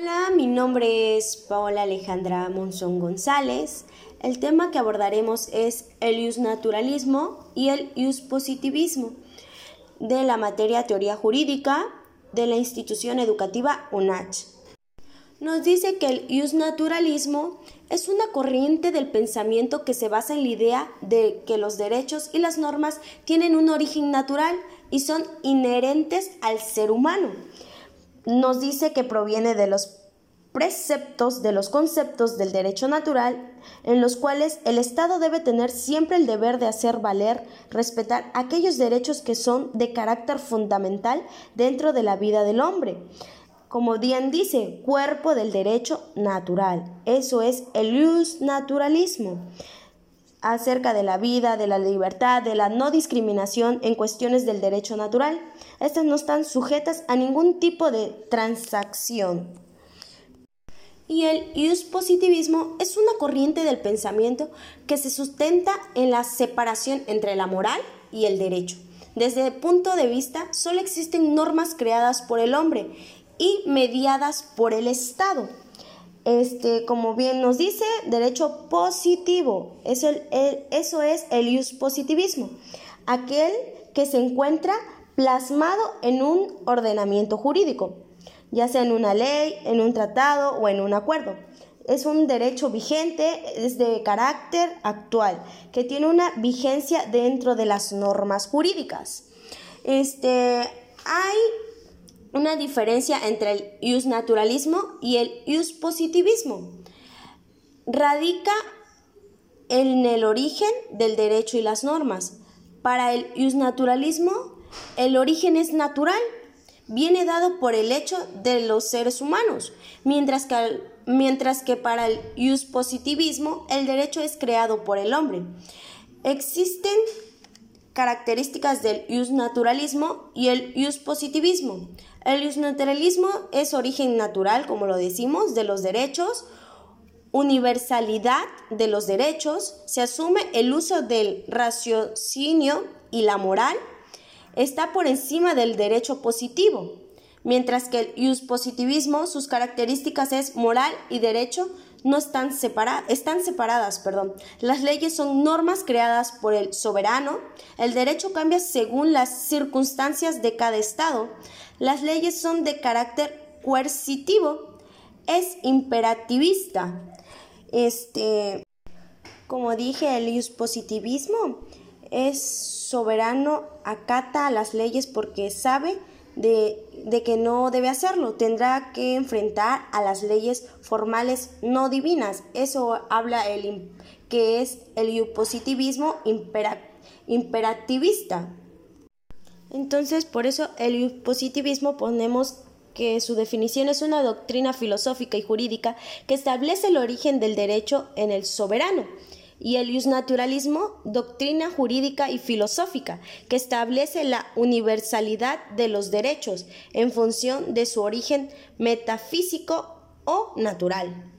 Hola, mi nombre es Paola Alejandra Monzón González. El tema que abordaremos es el naturalismo y el positivismo de la materia teoría jurídica de la institución educativa UNACH. Nos dice que el naturalismo es una corriente del pensamiento que se basa en la idea de que los derechos y las normas tienen un origen natural y son inherentes al ser humano. Nos dice que proviene de los preceptos de los conceptos del derecho natural, en los cuales el Estado debe tener siempre el deber de hacer valer, respetar aquellos derechos que son de carácter fundamental dentro de la vida del hombre. Como bien dice, cuerpo del derecho natural. Eso es el naturalismo acerca de la vida, de la libertad, de la no discriminación en cuestiones del derecho natural. Estas no están sujetas a ningún tipo de transacción y el positivismo es una corriente del pensamiento que se sustenta en la separación entre la moral y el derecho. Desde el punto de vista, solo existen normas creadas por el hombre y mediadas por el Estado. Este, como bien nos dice, derecho positivo. Eso, eso es el positivismo, aquel que se encuentra plasmado en un ordenamiento jurídico ya sea en una ley, en un tratado o en un acuerdo. Es un derecho vigente, es de carácter actual, que tiene una vigencia dentro de las normas jurídicas. Este, hay una diferencia entre el naturalismo y el positivismo. Radica en el origen del derecho y las normas. Para el naturalismo, el origen es natural viene dado por el hecho de los seres humanos, mientras que, mientras que para el positivismo el derecho es creado por el hombre. Existen características del naturalismo y el positivismo. El naturalismo es origen natural, como lo decimos, de los derechos, universalidad de los derechos, se asume el uso del raciocinio y la moral está por encima del derecho positivo, mientras que el positivismo, sus características es moral y derecho no están, separadas, están separadas. Perdón. Las leyes son normas creadas por el soberano. El derecho cambia según las circunstancias de cada estado. Las leyes son de carácter coercitivo. Es imperativista. Este, como dije, el positivismo es soberano, acata las leyes porque sabe de, que no debe hacerlo. Tendrá que enfrentar a las leyes formales no divinas. Eso habla el que es el positivismo imperativista. Entonces, por eso el positivismo ponemos que su definición es una doctrina filosófica y jurídica que establece el origen del derecho en el soberano y el naturalismo, doctrina jurídica y filosófica que establece la universalidad de los derechos en función de su origen metafísico o natural.